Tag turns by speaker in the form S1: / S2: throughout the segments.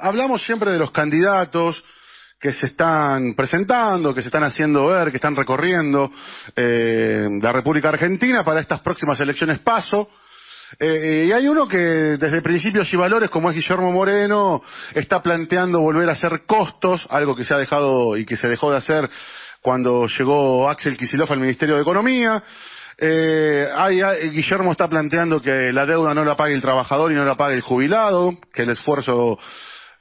S1: hablamos siempre de los candidatos que se están presentando, que se están haciendo ver, que están recorriendo eh, la República Argentina para estas próximas elecciones paso. Eh, y hay uno que desde principios y valores, como es Guillermo Moreno, está planteando volver a hacer costos, algo que se ha dejado y que se dejó de hacer cuando llegó Axel Kicillof al Ministerio de Economía. Eh, Guillermo está planteando que la deuda no la pague el trabajador y no la pague el jubilado, que el esfuerzo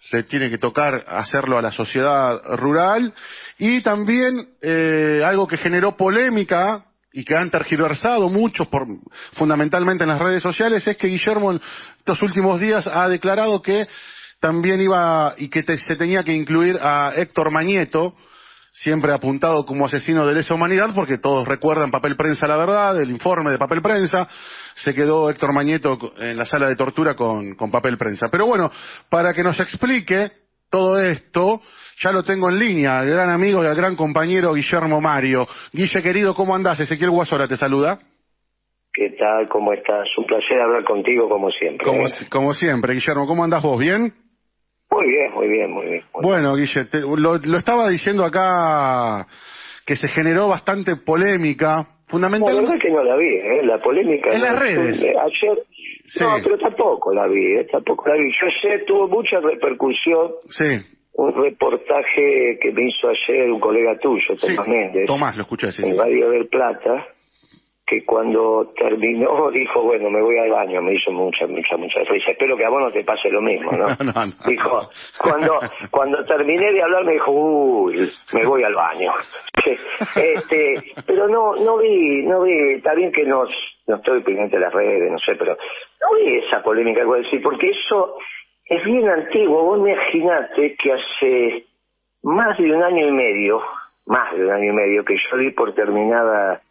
S1: se tiene que tocar hacerlo a la sociedad rural. Y también eh, algo que generó polémica y que han tergiversado muchos, por, fundamentalmente en las redes sociales, es que Guillermo en estos últimos días ha declarado que también iba y que se tenía que incluir a Héctor Mañeto, siempre apuntado como asesino de lesa humanidad, porque todos recuerdan Papel Prensa la Verdad, el informe de Papel Prensa, se quedó Héctor Mañeto en la sala de tortura con, con Papel Prensa. Pero bueno, para que nos explique todo esto, ya lo tengo en línea, el gran amigo y el gran compañero Guillermo Mario. Guille, querido, ¿cómo andás? Ezequiel Guasora te saluda.
S2: ¿Qué tal? ¿Cómo estás? Un placer hablar contigo como siempre.
S1: Como, como siempre, Guillermo. ¿Cómo andás vos? ¿Bien?
S2: Muy bien, muy bien, muy bien.
S1: bueno, Guille, lo, estaba diciendo acá que se generó bastante polémica, fundamentalmente...
S2: La verdad que no la vi, ¿eh? La polémica...
S1: En las redes.
S2: Ayer... No, pero tampoco la vi, ¿eh? Tampoco la vi. Yo sé, tuvo mucha repercusión.
S1: Sí.
S2: Un reportaje que me hizo ayer un colega tuyo, Tomás Méndez.
S1: Tomás, lo escuché, sí.
S2: En Radio del Plata que cuando terminó dijo, bueno, me voy al baño, me hizo mucha, mucha, mucha risa. Espero que a vos no te pase lo mismo, ¿no? dijo, cuando, cuando terminé de hablar me dijo, uy, me voy al baño. este, pero no, no vi, no vi, está bien que nos, no estoy pendiente de las redes, no sé, pero no vi esa polémica que voy a decir, porque eso es bien antiguo. Vos imaginate que hace más de un año y medio, más de un año y medio, que yo di por terminada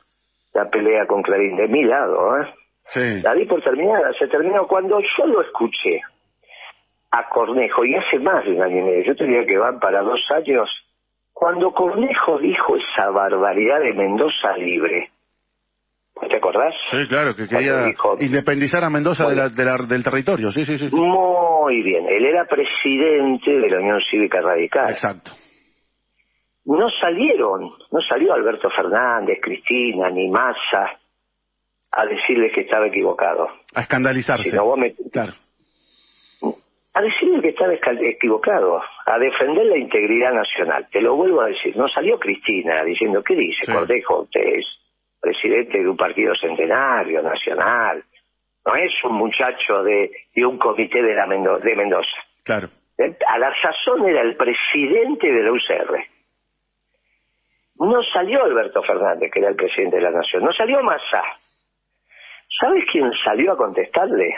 S2: la pelea con Clarín, de mi lado, ¿eh?
S1: Sí.
S2: La di por terminada, se terminó cuando yo lo escuché a Cornejo, y hace más de un año y medio, yo tenía que van para dos años, cuando Cornejo dijo esa barbaridad de Mendoza libre. ¿Te acordás?
S1: Sí, claro, que quería independizar a Mendoza de del territorio, sí, sí, sí.
S2: Muy bien, él era presidente de la Unión Cívica Radical.
S1: Exacto
S2: no salieron, no salió Alberto Fernández, Cristina, ni Massa a decirle que estaba equivocado.
S1: A escandalizarse. Claro.
S2: A decirle que estaba equivocado, a defender la integridad nacional. Te lo vuelvo a decir, no salió Cristina diciendo, ¿qué dice Cordejo? Usted es presidente de un partido centenario, nacional. No es un muchacho de, de un comité de, la de Mendoza.
S1: Claro.
S2: A la sazón era el presidente de la UCR no salió Alberto Fernández, que era el presidente de la Nación, no salió Massa. ¿Sabes quién salió a contestarle?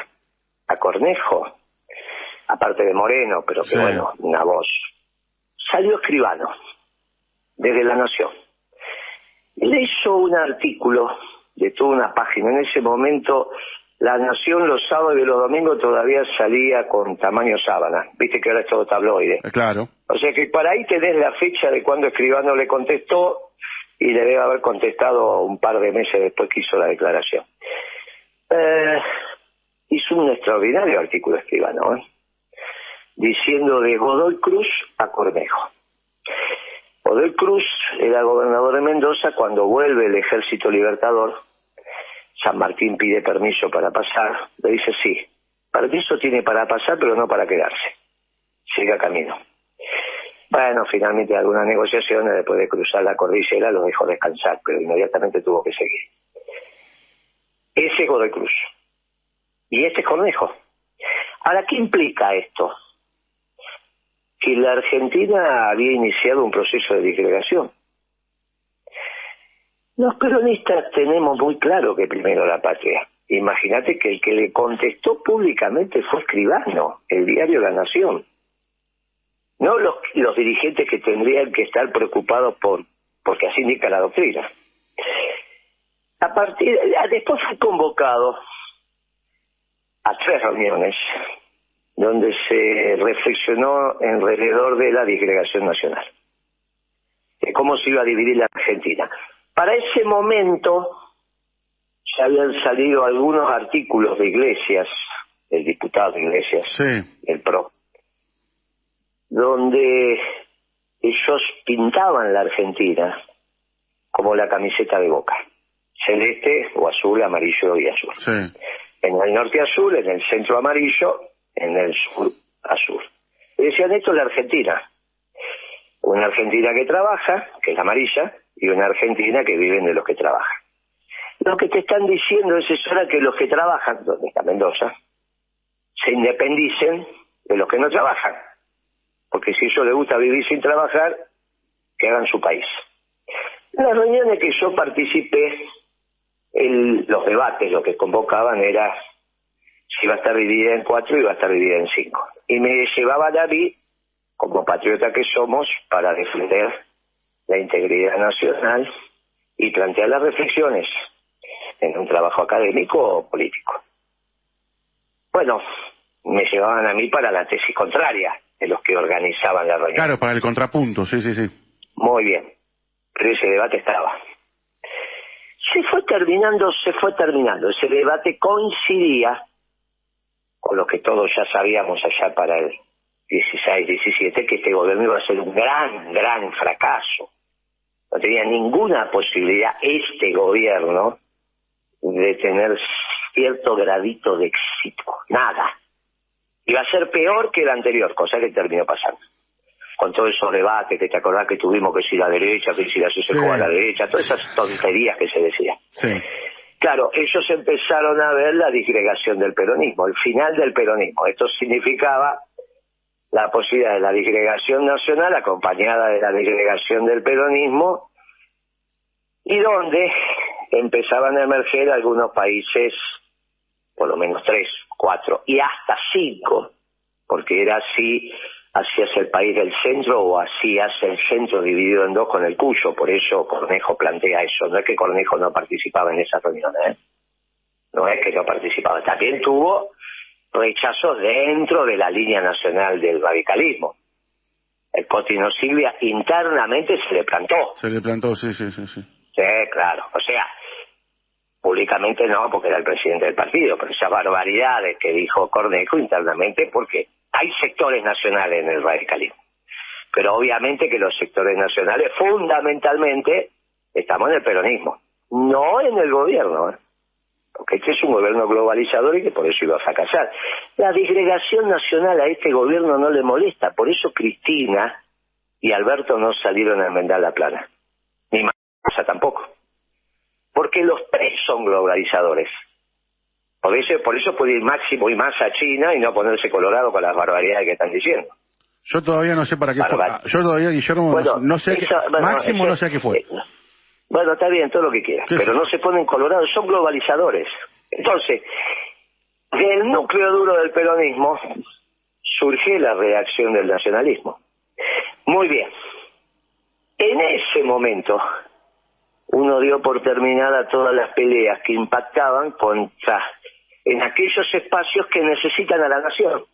S2: A Cornejo, aparte de Moreno, pero que bueno, una voz. Salió Escribano, desde la Nación. Le hizo un artículo de toda una página. En ese momento la Nación los sábados y los domingos todavía salía con tamaño sábana. Viste que ahora es todo tabloide.
S1: Eh, claro.
S2: O sea que para ahí tenés la fecha de cuando Escribano le contestó y le debe haber contestado un par de meses después que hizo la declaración. Eh, hizo un extraordinario artículo Escribano, ¿eh? diciendo de Godoy Cruz a Cornejo. Godoy Cruz era gobernador de Mendoza cuando vuelve el ejército libertador San Martín pide permiso para pasar, le dice sí, permiso tiene para pasar pero no para quedarse, siga camino. Bueno, finalmente algunas negociaciones, después de cruzar la cordillera, lo dejó descansar, pero inmediatamente tuvo que seguir. Ese es Godoy Cruz. Y este es Cornejo. Ahora, ¿qué implica esto? Que la Argentina había iniciado un proceso de disgregación. Los peronistas tenemos muy claro que primero la patria. Imagínate que el que le contestó públicamente fue Escribano, el diario La Nación. No los, los dirigentes que tendrían que estar preocupados por, porque así indica la doctrina. A partir, después fue convocado a tres reuniones donde se reflexionó alrededor de la disgregación nacional, de cómo se iba a dividir la Argentina. Para ese momento ya habían salido algunos artículos de Iglesias, el diputado de Iglesias, el PRO, donde ellos pintaban la Argentina como la camiseta de Boca, celeste o azul, amarillo y azul. En el norte azul, en el centro amarillo, en el sur azul. Y decían, esto es la Argentina. Una Argentina que trabaja, que es la amarilla, y una Argentina que viven de los que trabajan. Lo que te están diciendo es eso, que los que trabajan, donde está Mendoza, se independicen de los que no trabajan. Porque si ellos les gusta vivir sin trabajar, que hagan su país. Las reuniones que yo participé, los debates, lo que convocaban era si iba a estar dividida en cuatro y iba a estar dividida en cinco. Y me llevaba David, como patriota que somos, para defender la integridad nacional y plantear las reflexiones en un trabajo académico o político. Bueno, me llevaban a mí para la tesis contraria de los que organizaban la reunión.
S1: Claro, para el contrapunto, sí, sí, sí.
S2: Muy bien, pero ese debate estaba. Se fue terminando, se fue terminando. Ese debate coincidía con lo que todos ya sabíamos allá para el 16, 17, que este gobierno iba a ser un gran, gran fracaso. No tenía ninguna posibilidad este gobierno de tener cierto gradito de éxito. Nada. Iba a ser peor que el anterior, cosa que terminó pasando. Con todos esos debates que te acordás que tuvimos que si la derecha, que si la se a la derecha, todas esas tonterías que se decían. Claro, ellos empezaron a ver la disgregación del peronismo, el final del peronismo. Esto significaba la posibilidad de la disgregación nacional acompañada de la disgregación del peronismo y donde empezaban a emerger algunos países, por lo menos tres, cuatro y hasta cinco, porque era así, hacías el país del centro o hacías el centro dividido en dos con el Cuyo, por eso Cornejo plantea eso, no es que Cornejo no participaba en esa reunión, ¿eh? no es que no participaba, también tuvo rechazos dentro de la línea nacional del radicalismo. El Cotino Silvia internamente se le plantó.
S1: Se le plantó, sí, sí, sí. Sí,
S2: sí claro. O sea, públicamente no, porque era el presidente del partido, pero esas barbaridades que dijo Cornejo internamente, porque hay sectores nacionales en el radicalismo. Pero obviamente que los sectores nacionales fundamentalmente estamos en el peronismo, no en el gobierno. ¿eh? Porque este es un gobierno globalizador y que por eso iba a fracasar. La disgregación nacional a este gobierno no le molesta, por eso Cristina y Alberto no salieron a enmendar la plana, ni Massa tampoco, porque los tres son globalizadores. Por eso, por eso puede ir Máximo y más a China y no ponerse colorado con las barbaridades que están diciendo.
S1: Yo todavía no sé para qué fue. Yo todavía, Guillermo, no sé Máximo no sé a qué fue. Eh,
S2: bueno, está bien, todo lo que quieras, pero no se ponen colorados, son globalizadores. Entonces, del núcleo duro del peronismo surge la reacción del nacionalismo. Muy bien. En ese momento, uno dio por terminada todas las peleas que impactaban contra en aquellos espacios que necesitan a la nación.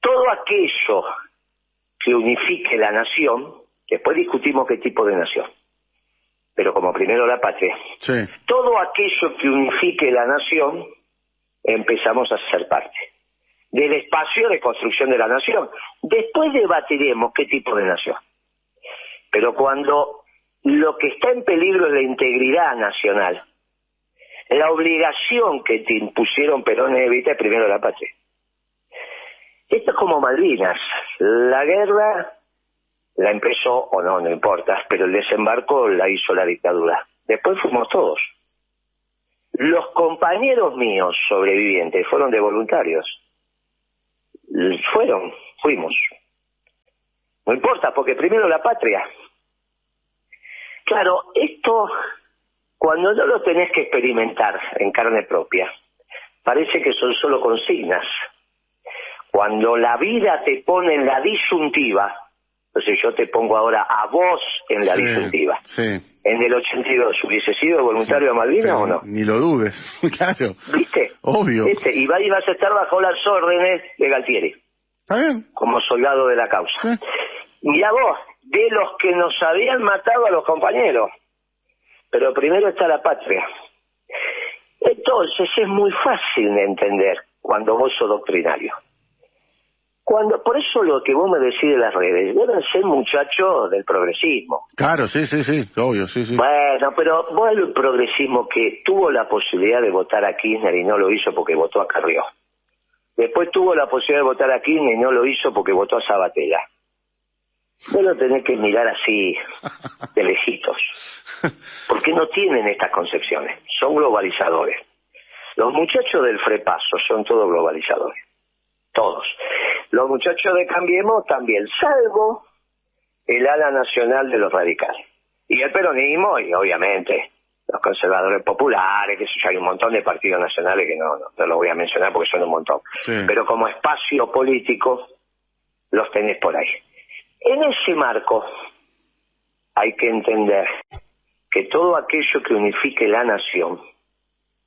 S2: Todo aquello que unifique la nación, después discutimos qué tipo de nación pero como primero la patria. Todo aquello que unifique la nación, empezamos a ser parte del espacio de construcción de la nación. Después debatiremos qué tipo de nación. Pero cuando lo que está en peligro es la integridad nacional, la obligación que te impusieron Perón y Evita es primero la patria. Esto es como Malvinas. La guerra la empezó o no, no importa, pero el desembarco la hizo la dictadura. Después fuimos todos. Los compañeros míos sobrevivientes fueron de voluntarios. Fueron, fuimos. No importa, porque primero la patria. Claro, esto, cuando no lo tenés que experimentar en carne propia, parece que son solo consignas. Cuando la vida te pone en la disyuntiva, entonces yo te pongo ahora a vos en la disyuntiva. En el 82, ¿hubiese sido voluntario a Malvinas o no?
S1: Ni lo dudes, claro.
S2: ¿Viste?
S1: Obvio.
S2: ¿Viste? Y ibas a estar bajo las órdenes de Galtieri.
S1: Está bien.
S2: Como soldado de la causa. Mira vos, de los que nos habían matado a los compañeros. Pero primero está la patria. Entonces es muy fácil de entender cuando vos sos doctrinario. Cuando, por eso lo que vos me decís de las redes, deben ser muchachos del progresismo.
S1: Claro, sí, sí, sí, obvio, sí, sí.
S2: Bueno, pero vos el progresismo que tuvo la posibilidad de votar a Kirchner y no lo hizo porque votó a Carrió. Después tuvo la posibilidad de votar a Kirchner y no lo hizo porque votó a Sabatella. Vos lo tenés que mirar así, de lejitos. Porque no tienen estas concepciones. Son globalizadores. Los muchachos del Frepaso son todos globalizadores. Todos. Los muchachos de Cambiemos también, salvo el ala nacional de los radicales. Y el peronismo, y obviamente los conservadores populares, que hay un montón de partidos nacionales que no, no, los voy a mencionar porque son un montón. Pero como espacio político, los tenés por ahí. En ese marco hay que entender que todo aquello que unifique la nación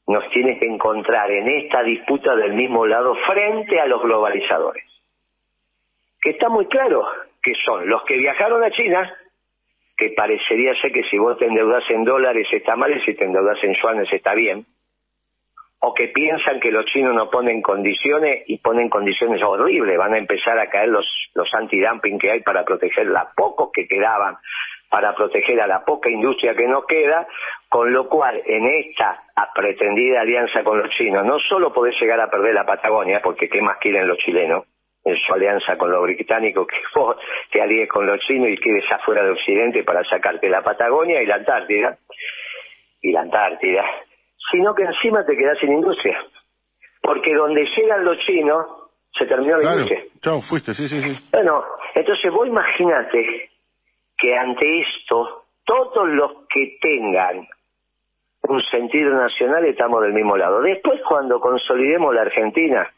S2: nos tiene que encontrar en esta disputa del mismo lado frente a los globalizadores. Que está muy claro que son los que viajaron a China, que parecería ser que si vos te endeudas en dólares está mal y si te endeudas en yuanes está bien, o que piensan que los chinos no ponen condiciones y ponen condiciones horribles, van a empezar a caer los, los antidumping que hay para proteger las pocos que quedaban, para proteger a la poca industria que nos queda, con lo cual en esta pretendida alianza con los chinos no solo podés llegar a perder la Patagonia, porque qué más quieren los chilenos, en su alianza con los británicos, que vos te alíes con los chinos y quedes afuera de Occidente para sacarte la Patagonia y la Antártida, y la Antártida, sino que encima te quedas sin industria. Porque donde llegan los chinos, se terminó la industria.
S1: Chao, fuiste, sí, sí, sí.
S2: Bueno, entonces vos imaginate que ante esto, todos los que tengan un sentido nacional estamos del mismo lado. Después, cuando consolidemos la Argentina,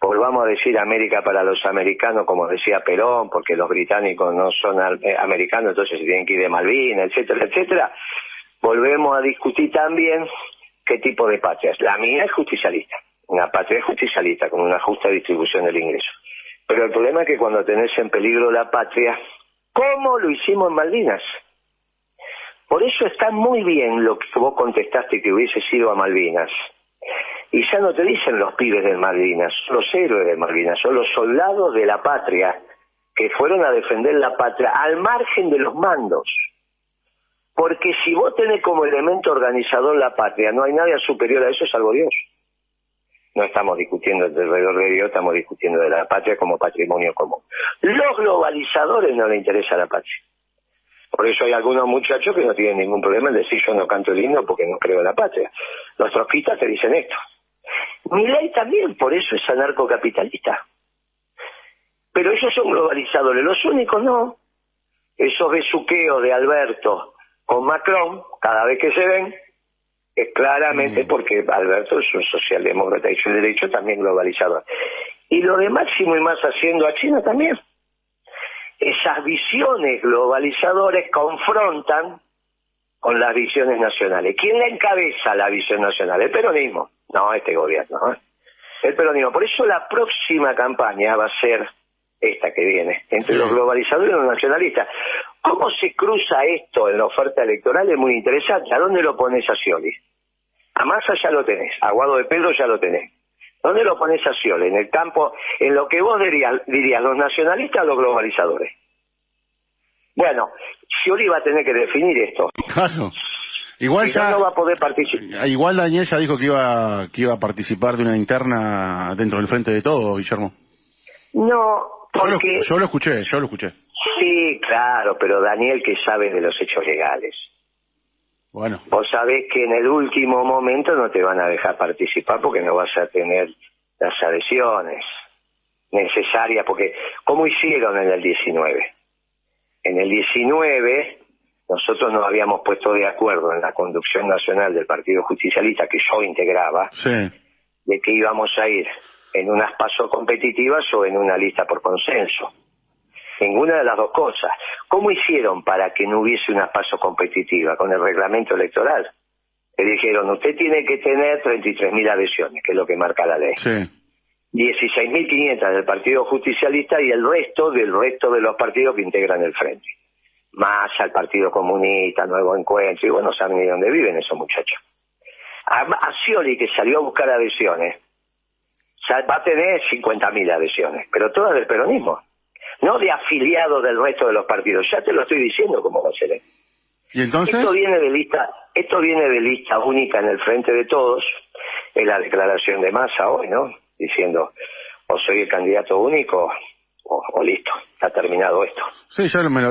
S2: volvamos a decir América para los americanos, como decía Perón, porque los británicos no son eh, americanos, entonces se tienen que ir de Malvinas, etcétera, etcétera, volvemos a discutir también qué tipo de patria es. La mía es justicialista, una patria justicialista, con una justa distribución del ingreso. Pero el problema es que cuando tenés en peligro la patria, ¿cómo lo hicimos en Malvinas? Por eso está muy bien lo que vos contestaste que hubiese sido a Malvinas. Y ya no te dicen los pibes de Malvinas, son los héroes de Malvinas, son los soldados de la patria que fueron a defender la patria al margen de los mandos. Porque si vos tenés como elemento organizador la patria, no hay nadie superior a eso salvo Dios. No estamos discutiendo alrededor de Dios, estamos discutiendo de la patria como patrimonio común. Los globalizadores no les interesa la patria. Por eso hay algunos muchachos que no tienen ningún problema en decir yo no canto el himno porque no creo en la patria. Los trotskistas te dicen esto. Mi ley también, por eso es anarcocapitalista. Pero ellos son globalizadores, los únicos no. Esos besuqueos de Alberto con Macron, cada vez que se ven, es claramente mm. porque Alberto es un socialdemócrata y su derecho también globalizador. Y lo de Máximo y más haciendo a China también. Esas visiones globalizadoras confrontan con las visiones nacionales. ¿Quién la encabeza la visión nacional? El peronismo. No, este gobierno. ¿eh? El peronismo. Por eso la próxima campaña va a ser esta que viene, entre los globalizadores y los nacionalistas. ¿Cómo se cruza esto en la oferta electoral? Es muy interesante. ¿A dónde lo pones a Scioli? A Massa ya lo tenés, a Guado de Pedro ya lo tenés. ¿Dónde lo pones a Scioli? En el campo, en lo que vos dirías, dirías los nacionalistas o los globalizadores. Bueno, Scioli va a tener que definir esto.
S1: Claro. Igual ya
S2: no va a poder participar.
S1: Igual Daniel ya dijo que iba que iba a participar de una interna dentro del frente de todo, Guillermo.
S2: No, porque...
S1: Yo lo, escuché, yo lo escuché.
S2: Sí, claro, pero Daniel que sabe de los hechos legales.
S1: Bueno.
S2: Vos sabés que en el último momento no te van a dejar participar porque no vas a tener las adhesiones necesarias, porque ¿cómo hicieron en el 19? En el 19 nosotros nos habíamos puesto de acuerdo en la conducción nacional del Partido Justicialista que yo integraba, de que íbamos a ir en unas pasos competitivas o en una lista por consenso. Ninguna de las dos cosas. ¿Cómo hicieron para que no hubiese una paso competitiva con el reglamento electoral? Le dijeron, usted tiene que tener 33.000 adhesiones, que es lo que marca la ley. Sí. 16.500 del Partido Justicialista y el resto del resto de los partidos que integran el Frente. Más al Partido Comunista, Nuevo Encuentro, y bueno, saben ni dónde viven esos muchachos. A, a Scioli, que salió a buscar adhesiones, va a tener 50.000 adhesiones, pero todas del peronismo, no de afiliados del resto de los partidos. Ya te lo estoy diciendo cómo va a ser. ¿eh?
S1: ¿Y entonces?
S2: Esto viene de lista, esto viene de lista única en el frente de todos, es la declaración de masa hoy, ¿no? Diciendo, o soy el candidato único, o, listo, está terminado esto.
S1: Sí, ya me lo,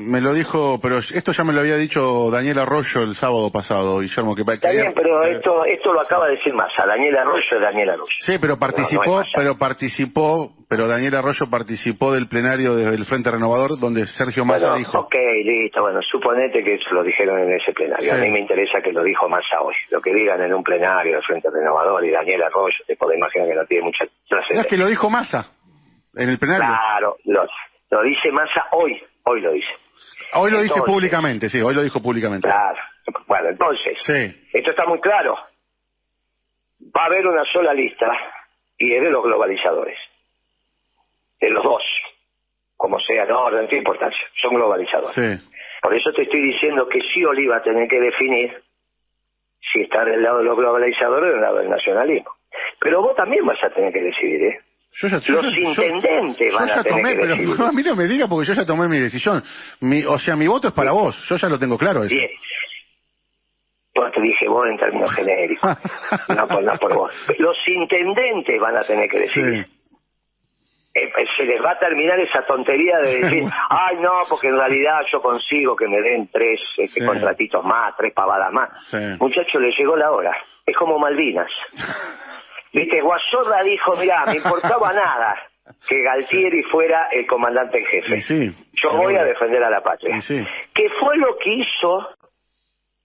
S1: me, lo dijo, pero esto ya me lo había dicho Daniel Arroyo el sábado pasado, Guillermo. Que,
S2: está bien, pero esto esto lo acaba de decir Massa, Daniel Arroyo Daniel Arroyo.
S1: Sí, pero participó, pero participó, pero Daniel Arroyo participó del plenario del Frente Renovador donde Sergio Massa dijo...
S2: Ok, listo, bueno, suponete que eso lo dijeron en ese plenario. A mí me interesa que lo dijo Massa hoy. Lo que digan en un plenario del Frente Renovador y Daniel Arroyo, te puedo imaginar que no tiene mucha
S1: trascendencia. es que lo dijo Massa en el plenario.
S2: Claro, lo, lo dice Massa hoy, hoy lo dice.
S1: Hoy lo dice públicamente, sí, hoy lo dijo públicamente.
S2: Claro. Bueno, entonces, esto está muy claro. Va a haber una sola lista y es de los globalizadores. De los dos. Como sea, no, no tiene importancia. Son globalizadores. Sí. Por eso te estoy diciendo que sí Oliva tiene que definir si está del lado de los globalizadores o del lado del nacionalismo. Pero vos también vas a tener que decidir, ¿eh? Yo ya, los intendentes van a tener tomé, que pero
S1: a mí no me diga porque yo ya tomé mi decisión. Mi, o sea, mi voto es para vos, yo ya lo tengo claro eso.
S2: Bien. Yo te dije vos en términos genéricos, no, por, no por vos. Los intendentes van a tener que decidir. Eh, eh, se les va a terminar esa tontería de decir, ay no, porque en realidad yo consigo que me den tres este, contratitos más, tres pavadas más. Muchachos, le llegó la hora. Es como Malvinas. Viste, Guasorra dijo, mira, me importaba nada que Galtieri fuera el comandante en jefe. Yo voy a defender a la patria. ¿Qué fue lo que hizo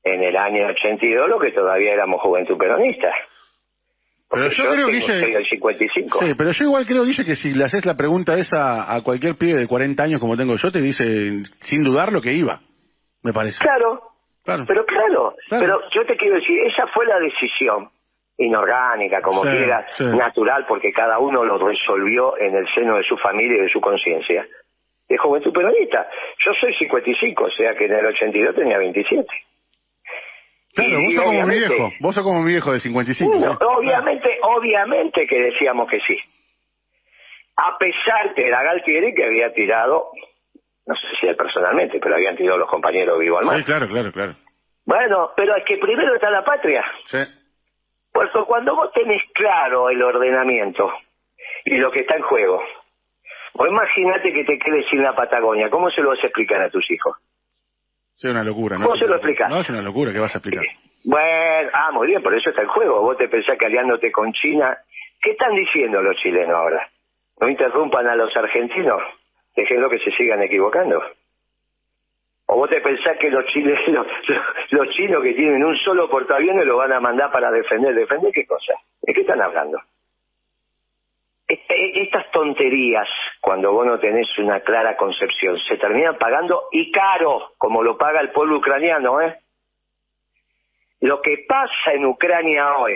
S2: en el año 82, lo que todavía éramos juventud peronista?
S1: pero yo, creo, que 55. Sí, pero yo igual creo, Guille, que si le haces la pregunta esa a cualquier pibe de 40 años como tengo yo, te dice sin dudar lo que iba, me parece.
S2: Claro, claro. pero claro, pero yo te quiero decir, esa fue la decisión inorgánica, como quiera, natural, porque cada uno lo resolvió en el seno de su familia y de su conciencia. De juventud peronista. Yo soy 55, o sea que en el 82 tenía 27.
S1: Claro, vos sos como mi viejo, vos sos como mi viejo de 55.
S2: obviamente, obviamente que decíamos que sí. A pesar que era Galtieri que había tirado, no sé si él personalmente, pero habían tirado los compañeros vivos al mar.
S1: Sí, claro, claro, claro.
S2: Bueno, pero es que primero está la patria.
S1: Sí.
S2: Por cuando vos tenés claro el ordenamiento y lo que está en juego, vos imagínate que te quedes sin la Patagonia, ¿cómo se lo vas a explicar a tus hijos?
S1: Es una locura, ¿no?
S2: ¿Cómo se lo explicas?
S1: No, es una locura, ¿qué vas a explicar?
S2: Bueno, ah, muy bien, por eso está el juego. Vos te pensás que aliándote con China, ¿qué están diciendo los chilenos ahora? No interrumpan a los argentinos, déjenlo que se sigan equivocando. ¿O vos te pensás que los, chilenos, los, chinos que tienen un solo portaaviones lo van a mandar para defender? ¿Defender qué cosa? ¿De qué están hablando? Estas tonterías, cuando vos no tenés una clara concepción, se terminan pagando y caro, como lo paga el pueblo ucraniano, ¿eh? Lo que pasa en Ucrania hoy,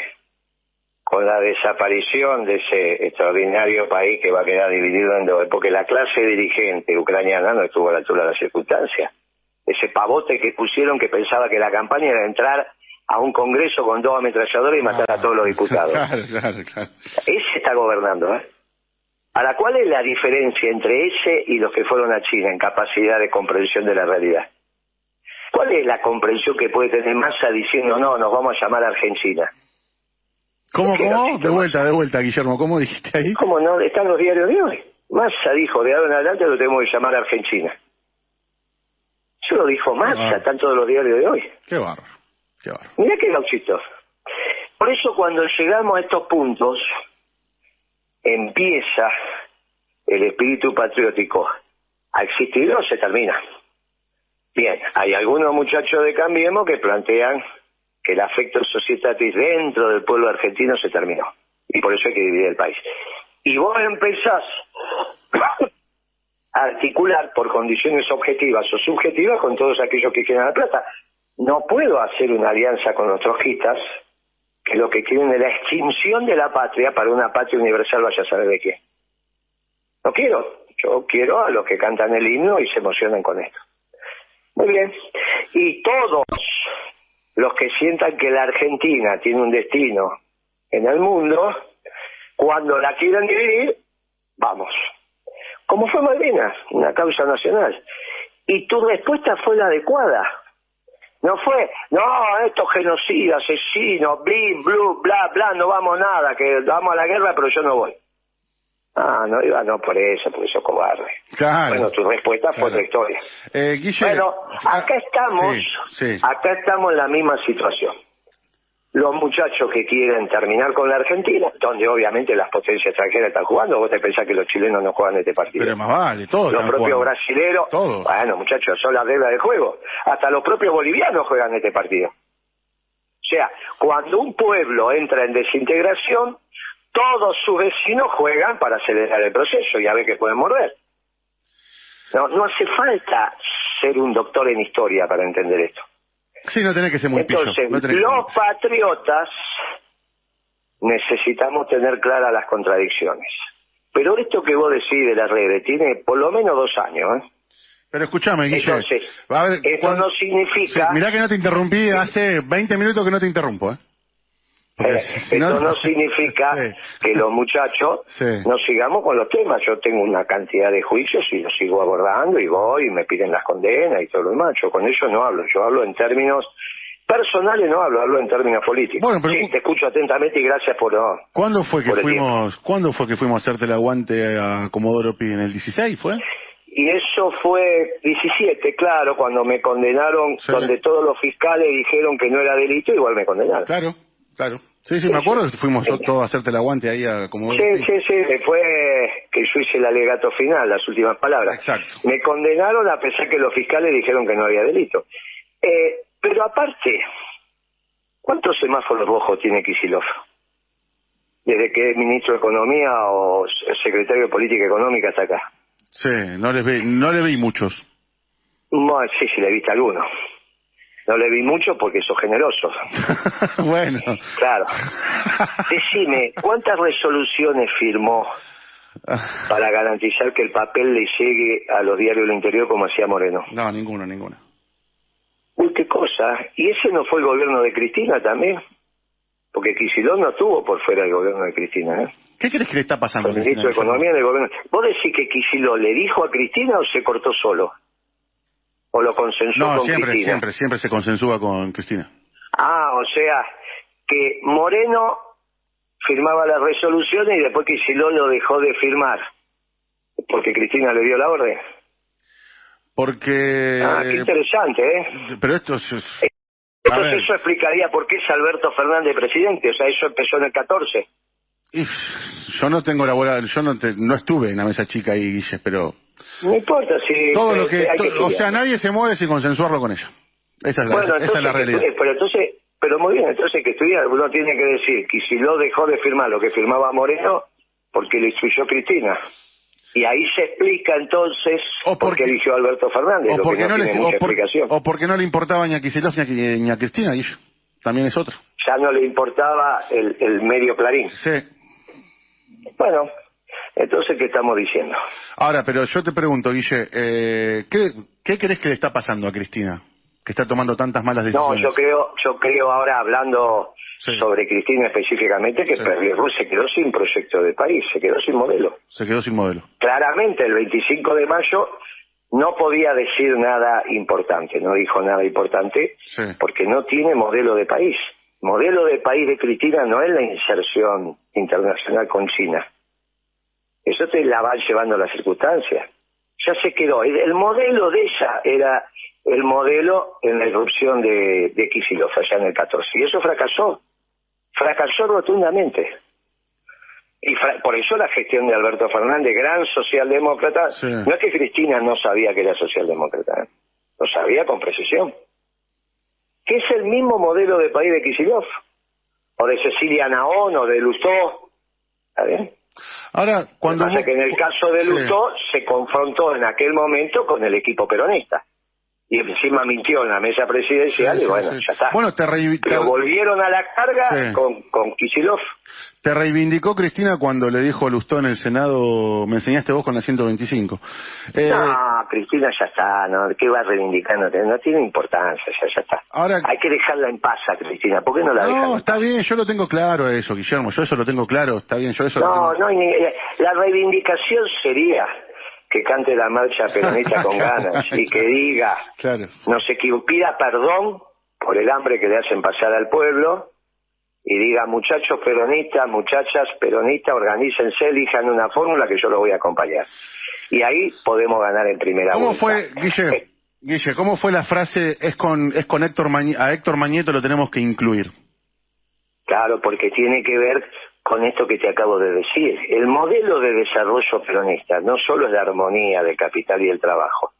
S2: con la desaparición de ese extraordinario país que va a quedar dividido en dos, porque la clase dirigente ucraniana no estuvo a la altura de las circunstancias ese pavote que pusieron que pensaba que la campaña era entrar a un congreso con dos ametralladores y matar a todos los diputados. Ese está gobernando, ¿eh? la cuál es la diferencia entre ese y los que fueron a China en capacidad de comprensión de la realidad? ¿Cuál es la comprensión que puede tener Massa diciendo, no, nos vamos a llamar Argentina?
S1: ¿Cómo, cómo? De vuelta, de vuelta, Guillermo, ¿cómo dijiste ahí?
S2: ¿Cómo no? Están los diarios de hoy. Massa dijo, de ahora en adelante lo tenemos que llamar Argentina. Eso lo dijo Massa, tanto de los diarios de hoy.
S1: Qué barro, qué barro.
S2: Mira qué gauchito. Por eso cuando llegamos a estos puntos, empieza el espíritu patriótico a existir o se termina. Bien, hay algunos muchachos de Cambiemos que plantean que el afecto societatis dentro del pueblo argentino se terminó. Y por eso hay que dividir el país. Y vos empezás articular por condiciones objetivas o subjetivas con todos aquellos que quieren la plata. No puedo hacer una alianza con los trotskistas que lo que quieren es la extinción de la patria para una patria universal vaya a saber de qué. No quiero. Yo quiero a los que cantan el himno y se emocionan con esto. Muy bien. Y todos los que sientan que la Argentina tiene un destino en el mundo, Cuando la quieren dividir, vamos. Como fue Malvinas, una causa nacional. Y tu respuesta fue la adecuada. No fue, no, estos genocidas, asesinos, blin, blue, bla, bla, no vamos nada, que vamos a la guerra, pero yo no voy. Ah, no iba, no por eso, porque sos cobarde.
S1: Claro.
S2: Bueno, tu respuesta fue otra historia.
S1: Eh, Guille,
S2: Bueno,
S1: ah,
S2: acá estamos,
S1: Sí, sí.
S2: acá estamos en la misma situación. Los muchachos que quieren terminar con la Argentina, donde obviamente las potencias extranjeras están jugando, vos te pensás que los chilenos no juegan este partido.
S1: Pero más vale, todos
S2: los propios brasileros,
S1: Todos.
S2: bueno muchachos, son las reglas del juego. Hasta los propios bolivianos juegan este partido. O sea, cuando un pueblo entra en desintegración, todos sus vecinos juegan para acelerar el proceso y a ver que pueden morder. No, no hace falta ser un doctor en historia para entender esto.
S1: Sí, no tenés que ser muy pillo.
S2: Entonces,
S1: no tenés que ser muy
S2: los patriotas necesitamos tener claras las contradicciones. Pero esto que vos decís de las redes tiene por lo menos dos años. ¿eh?
S1: Pero escúchame, Guille.
S2: Entonces,
S1: a ver,
S2: esto
S1: cuando-
S2: no significa...
S1: Sí, mirá que no te interrumpí hace 20 minutos que no te interrumpo, ¿eh?
S2: Eh,
S1: si- si
S2: esto no, significa
S1: Sí.
S2: que los muchachos
S1: Sí.
S2: no sigamos con los temas. Yo tengo una cantidad de juicios y los sigo abordando y voy y me piden las condenas y todo lo demás. Yo con ellos no hablo. Yo hablo en términos personales, no hablo, hablo en términos políticos.
S1: Bueno, pero-
S2: Sí, te escucho atentamente y gracias por... no.
S1: ¿Cuándo fue que fuimos, ¿cuándo fue que fuimos a hacerte el aguante a Comodoro Pi? ¿En el 16 fue?
S2: Y eso fue 17, claro, cuando me condenaron, donde todos los fiscales dijeron que no era delito, igual me condenaron.
S1: Claro, claro. Sí, sí, me acuerdo que fuimos todos a hacerte el aguante ahí a Comodoro
S2: Sí, sí, sí, después que yo hice el alegato final, las últimas palabras.
S1: Exacto.
S2: Me condenaron a pesar que los fiscales dijeron que no había delito. Eh, pero aparte, ¿cuántos semáforos rojos tiene Kisilov? Desde que es ministro de Economía o secretario de Política Económica hasta acá.
S1: Sí, no les vi, no le vi muchos.
S2: Bueno, sí, sí, le viste alguno. No le vi mucho porque sos generoso.
S1: bueno.
S2: Claro. Decime, ¿cuántas resoluciones firmó para garantizar que el papel le llegue a los diarios del interior como hacía Moreno?
S1: No, ninguno, ninguno.
S2: Uy, qué cosa. ¿Y ese no fue el gobierno de Cristina también? Porque Kicillof no estuvo por fuera del gobierno de Cristina, ¿eh?
S1: ¿Qué crees que le está pasando? A
S2: ministro de? Economía del gobierno. ¿Vos decís que Kicillof le dijo a Cristina o se cortó solo? ¿O lo consensuó
S1: No,
S2: con
S1: siempre,
S2: Cristina?
S1: siempre, siempre se consensúa con Cristina.
S2: Ah, o sea, que Moreno firmaba las resoluciones y después Kicillof lo dejó de firmar. Porque Cristina le dio la orden.
S1: Porque...
S2: Ah, qué interesante, ¿eh?
S1: Pero esto es... a
S2: Entonces eso explicaría por qué es Alberto Fernández presidente. O sea, eso empezó en el 14.
S1: y- yo no tengo la bola, yo no, te- no estuve en la mesa chica ahí, Guille, pero
S2: No importa si...
S1: todo lo que,
S2: hay
S1: o sea, nadie se mueve sin consensuarlo con ella. Esa es la,
S2: Bueno,
S1: esa es la
S2: entonces,
S1: realidad.
S2: pero entonces, pero muy bien, entonces que estudiar. Uno tiene que decir que si lo dejó de firmar lo que firmaba Moreno, porque lo instruyó Cristina. Y ahí se explica entonces
S1: O
S2: por
S1: porque-
S2: qué eligió a Alberto Fernández,
S1: O porque,
S2: no,
S1: no o, por- o porque no le importaba ni a Kicillof ni a, Qui- ni a Cristina. También es otro.
S2: Ya no le importaba el, el medio clarín.
S1: Sí.
S2: Bueno, entonces, ¿qué estamos diciendo?
S1: Ahora, pero yo te pregunto, Guille, eh, ¿qué, ¿qué crees que le está pasando a Cristina? Que está tomando tantas malas
S2: No,
S1: decisiones.
S2: yo creo, yo creo ahora hablando
S1: Sí.
S2: sobre Cristina específicamente que
S1: Sí.
S2: Se quedó sin proyecto de país, se quedó sin modelo.
S1: Se quedó sin modelo.
S2: claramente el 25 de mayo no podía decir nada importante, no dijo nada importante
S1: Sí.
S2: porque no tiene modelo de país. Modelo de país de Cristina no es la inserción internacional con China. Eso te la van llevando las circunstancias. Ya se quedó. El, el modelo de ella era el modelo en la irrupción de, de Kicillof allá en el 14. Y eso fracasó. Fracasó rotundamente. Y fra- por eso la gestión de Alberto Fernández, gran socialdemócrata,
S1: Sí.
S2: no es que Cristina no sabía que era socialdemócrata, ¿eh? lo sabía con precisión. Que es el mismo modelo de país de Kicillof, o de Cecilia Naón, o de Lustó. ¿Está bien?
S1: Ahora, cuando
S2: Lo que pasa
S1: vos-
S2: que en el caso de
S1: Sí.
S2: Lustó se confrontó en aquel momento con el equipo peronista. Y encima mintió en la mesa presidencial y bueno, ya está.
S1: Bueno, te
S2: Pero volvieron a la carga con, con.
S1: Te reivindicó Cristina cuando le dijo a Lustó en el Senado, me enseñaste vos con la 125.
S2: Eh, no, Cristina ya está, ¿no? ¿qué va reivindicando? No tiene importancia, ya, ya está. Ahora, Hay que dejarla en paz a Cristina, ¿por qué no la
S1: No, está bien, yo lo tengo claro eso, Guillermo, yo eso lo tengo claro, está bien, yo eso
S2: No, no, la reivindicación sería que cante la marcha peronista con ganas y que diga, no sé, que pida perdón por el hambre que le hacen pasar al pueblo y diga, muchachos peronistas, muchachas peronistas, organícense, elijan una fórmula que yo lo voy a acompañar. Y ahí podemos ganar en primera
S1: ¿Cómo fue, Guille, eh. Guille, cómo fue la frase, es con, es con Héctor a Héctor Mañeto lo tenemos que incluir?
S2: Claro, porque tiene que ver con esto que te acabo de decir. El modelo de desarrollo peronista no solo es la armonía del capital y el trabajo,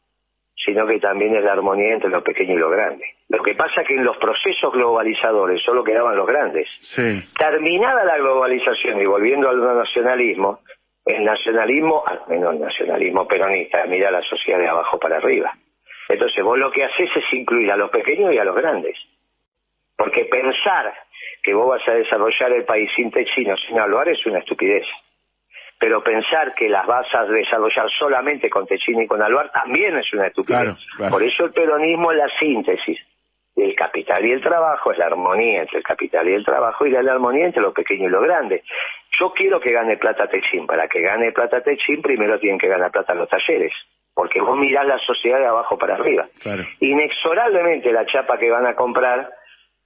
S2: sino que también es la armonía entre lo pequeño y lo grande. Lo que pasa es que en los procesos globalizadores solo quedaban los grandes. Terminada la globalización y volviendo al nacionalismo, el nacionalismo, al menos el nacionalismo peronista, mira la sociedad de abajo para arriba. Entonces vos lo que haces es incluir a los pequeños y a los grandes. Porque pensar que vos vas a desarrollar el país sin techino, sin hablar, es una estupidez. Pero pensar que las vas a desarrollar solamente con techino y con aluar también es una estupidez. Por eso el peronismo es la síntesis del capital y el trabajo, es la armonía entre el capital y el trabajo y la, armonía entre lo pequeño y lo grande. Yo quiero que gane plata Techín. Para que gane plata Techín, primero tienen que ganar plata los talleres. Porque vos mirás la sociedad de abajo para arriba. Inexorablemente la chapa que van a comprar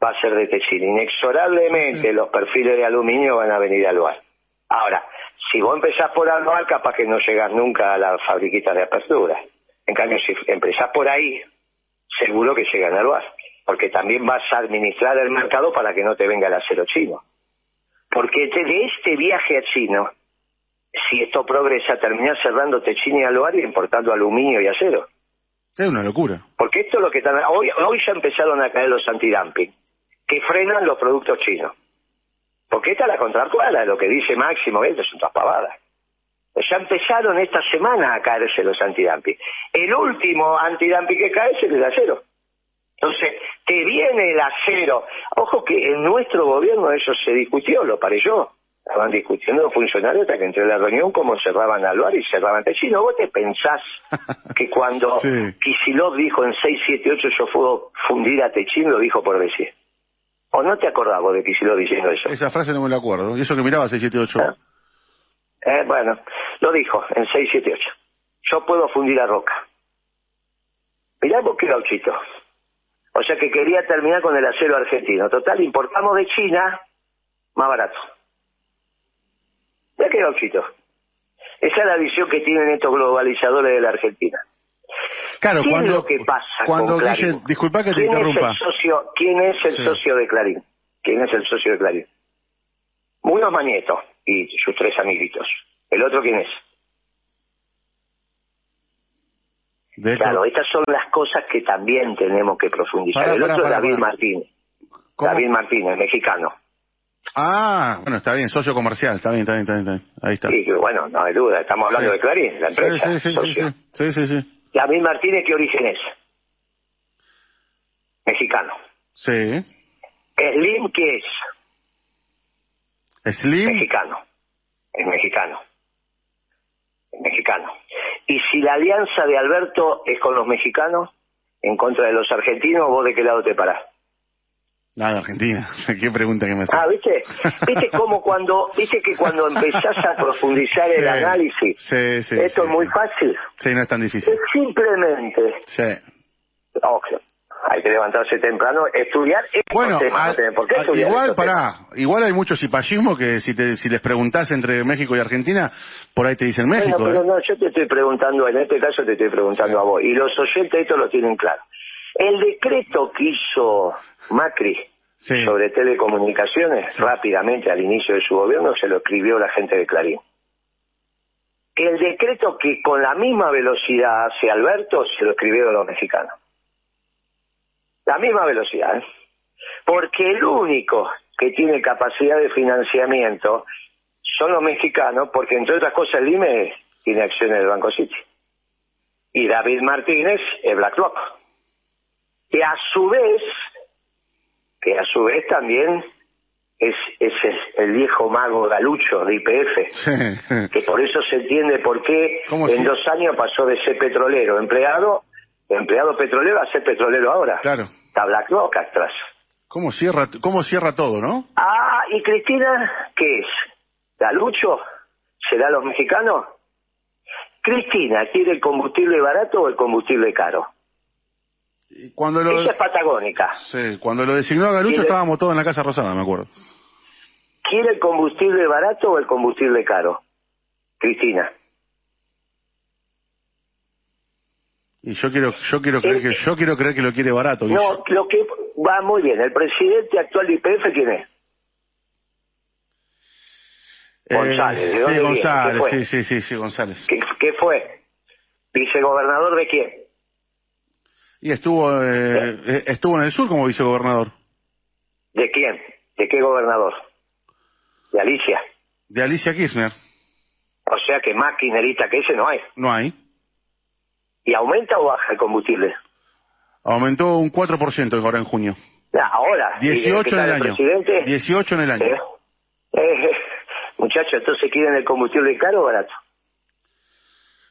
S2: va a ser de Techín. Inexorablemente los perfiles de aluminio van a venir al lugar. Ahora, si vos empezás por Alvar, capaz que no llegas nunca a las fabriquitas de apertura. En cambio, si empezás por ahí, seguro que llegan al lugar. Porque también vas a administrar el mercado para que no te venga el acero chino. Porque de este viaje a Chino, si esto progresa, termina cerrando Techín y Aluar y importando aluminio y acero.
S1: Es una locura.
S2: Porque esto es lo que están... Hoy, hoy ya empezaron a caer los antidumping que frenan los productos chinos. Porque esta es la contractual, de lo que dice Máximo, esto son todas pavadas. Ya empezaron esta semana a caerse los antidumping. El último antidumping que cae es el del acero. Entonces, que viene el acero. Ojo que en nuestro gobierno eso se discutió, lo yo. Estaban discutiendo los funcionarios hasta que entré en la reunión cómo cerraban Aluar y cerraban Techino. ¿Vos te pensás que cuando sí. dijo en 678 yo puedo fundir a Techino, lo dijo por decir? ¿O no te acordabas de Kicillof diciendo eso?
S1: Esa frase no me la acuerdo. ¿Y eso que miraba 678?
S2: ¿Eh? eh, bueno, lo dijo en 678. Yo puedo fundir a Roca. Mirá vos qué gauchito. O sea que quería terminar con el acero argentino. Total, importamos de China más barato. Mirá qué gauchito. Esa es la visión que tienen estos globalizadores de la Argentina.
S1: Claro,
S2: ¿Qué
S1: cuando,
S2: es lo que pasa
S1: cuando
S2: con Clarín?
S1: disculpa que te
S2: ¿Quién
S1: interrumpa.
S2: Es el socio, ¿Quién es el
S1: Sí.
S2: socio de Clarín? ¿Quién es el socio de Clarín? Uno es Manieto y sus tres amiguitos. ¿El otro quién es?
S1: De
S2: Claro, estas son las cosas que también tenemos que profundizar. El otro es David. Martínez. David Martínez, mexicano.
S1: Ah, bueno, está bien, socio comercial, está bien, está bien, está bien. Ahí está.
S2: Que, bueno, no hay duda, estamos hablando
S1: Sí.
S2: de Clarín, la empresa.
S1: sí, sí, sí,
S2: socio.
S1: sí, sí, sí, sí.
S2: David Martínez, ¿qué origen es? Mexicano.
S1: Sí.
S2: Slim, ¿qué es?
S1: Slim,
S2: Mexicano. Es mexicano. Es mexicano. Y si la alianza de Alberto es con los mexicanos, en contra de los argentinos, ¿vos de qué lado te parás?
S1: Nada, de Argentina. Qué pregunta que me hace.
S2: Ah, ¿viste? ¿Viste cómo cuando, viste que cuando empezás a profundizar el
S1: Sí.
S2: análisis,
S1: Sí, sí.
S2: esto
S1: sí,
S2: es muy
S1: sí.
S2: fácil?
S1: Sí, no es tan difícil.
S2: Es simplemente,
S1: Sí.
S2: ojo, hay que levantarse temprano, estudiar
S1: Bueno,
S2: temas,
S1: a-
S2: por qué
S1: a-
S2: estudiar
S1: igual, pará, igual hay mucho cipallismo que si, te, si les preguntás entre México y Argentina, por ahí te dicen México.
S2: Bueno, pero
S1: ¿eh?
S2: no, yo te estoy preguntando, en este caso te estoy preguntando a vos, y los oyentes esto lo tienen claro. El decreto que hizo Macri
S1: Sí.
S2: sobre telecomunicaciones,
S1: Sí.
S2: rápidamente al inicio de su gobierno, se lo escribió la gente de Clarín. El decreto que con la misma velocidad hace Alberto, se lo escribieron los mexicanos. La misma velocidad, ¿eh? Porque el único que tiene capacidad de financiamiento son los mexicanos, porque entre otras cosas el IME tiene acciones del Banco City. Y David Martínez es BlackRock. Que a su vez, que a su vez también es, es el, viejo mago Galucho de IPF, que por eso se entiende por qué en dos años pasó de ser petrolero, empleado, empleado petrolero a ser petrolero ahora.
S1: Claro.
S2: Está Black atrás.
S1: ¿Cómo cierra, ¿Cómo cierra todo, no?
S2: Ah, ¿y Cristina qué es? ¿Galucho? ¿Será los mexicanos? Cristina, ¿quiere el combustible barato o el combustible caro?
S1: Cuando lo...
S2: Ella es patagónica.
S1: Sí, cuando lo designó a Galucho estábamos todos en la Casa Rosada, me acuerdo.
S2: ¿Quiere el combustible barato o el combustible caro? Cristina.
S1: Y yo quiero, yo quiero creer que, yo quiero creer que lo quiere barato.
S2: No, lo que va muy bien. El presidente actual de IPF, ¿quién es?
S1: Eh, González. ¿de sí, González, sí, sí, sí, sí, González.
S2: ¿Qué, ¿Qué, fue? ¿Vicegobernador de quién?
S1: Y estuvo, eh, eh, estuvo en el sur como vicegobernador.
S2: ¿De quién? ¿De qué gobernador? De Alicia.
S1: De Alicia Kirchner.
S2: O sea que más kirchnerista que ese no hay.
S1: No hay.
S2: ¿Y aumenta o baja el combustible?
S1: Aumentó un 4% ahora en junio.
S2: ahora.
S1: 18 en el, año. Presidente? 18 en el año. Eh,
S2: eh, muchachos, entonces quieren el combustible caro o barato.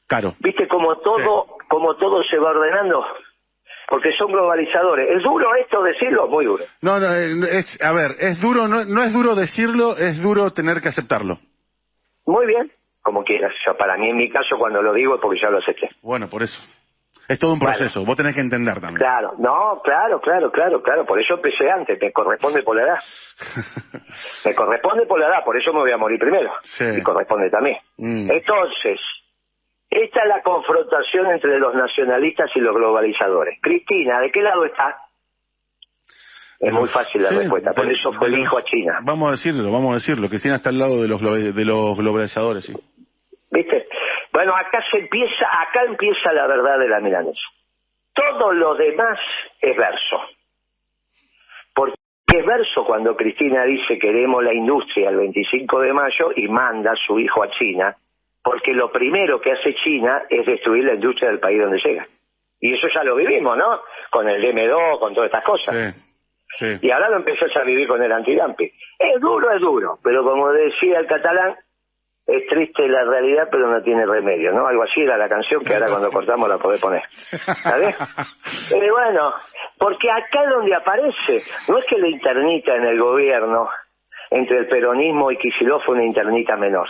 S1: Caro.
S2: ¿Viste cómo todo, como todo se va ordenando? Porque son globalizadores. ¿Es duro esto decirlo? Muy duro.
S1: No, no, eh, es, a ver, es duro, no, no es duro decirlo, es duro tener que aceptarlo.
S2: Muy bien, como quieras. para mí, en mi caso, cuando lo digo es porque ya lo acepté.
S1: Bueno, por eso. Es todo un proceso, vos tenés que entender también.
S2: Claro, no, claro, claro, claro, claro. Por eso empecé antes, me corresponde por la edad. me corresponde por la edad, por eso me voy a morir primero. Sí. Y corresponde también. Mm. Entonces, esta es la confrontación entre los nacionalistas y los globalizadores. Cristina, ¿de qué lado está? Es muy fácil la respuesta, por eso fue el hijo a China.
S1: Vamos a decirlo, vamos a decirlo. Cristina está al lado de los, de los globalizadores, sí.
S2: ¿Viste? Bueno, acá se empieza, acá empieza la verdad de la milanesa. Todo lo demás es verso. Porque es verso cuando Cristina dice queremos la industria el 25 de mayo y manda a su hijo a China porque lo primero que hace China es destruir la industria del país donde llega. Y eso ya lo vivimos, ¿no? Con el DM2, con todas estas cosas. Sí, Y ahora lo empezás a vivir con el antidumping. Es duro, es duro, pero como decía el catalán, es triste la realidad, pero no tiene remedio, ¿no? Algo así era la canción que ahora cuando cortamos la podés poner. ¿Sabes? Pero bueno, porque acá donde aparece, no es que la internita en el gobierno entre el peronismo y Kicillof fue una internita menor.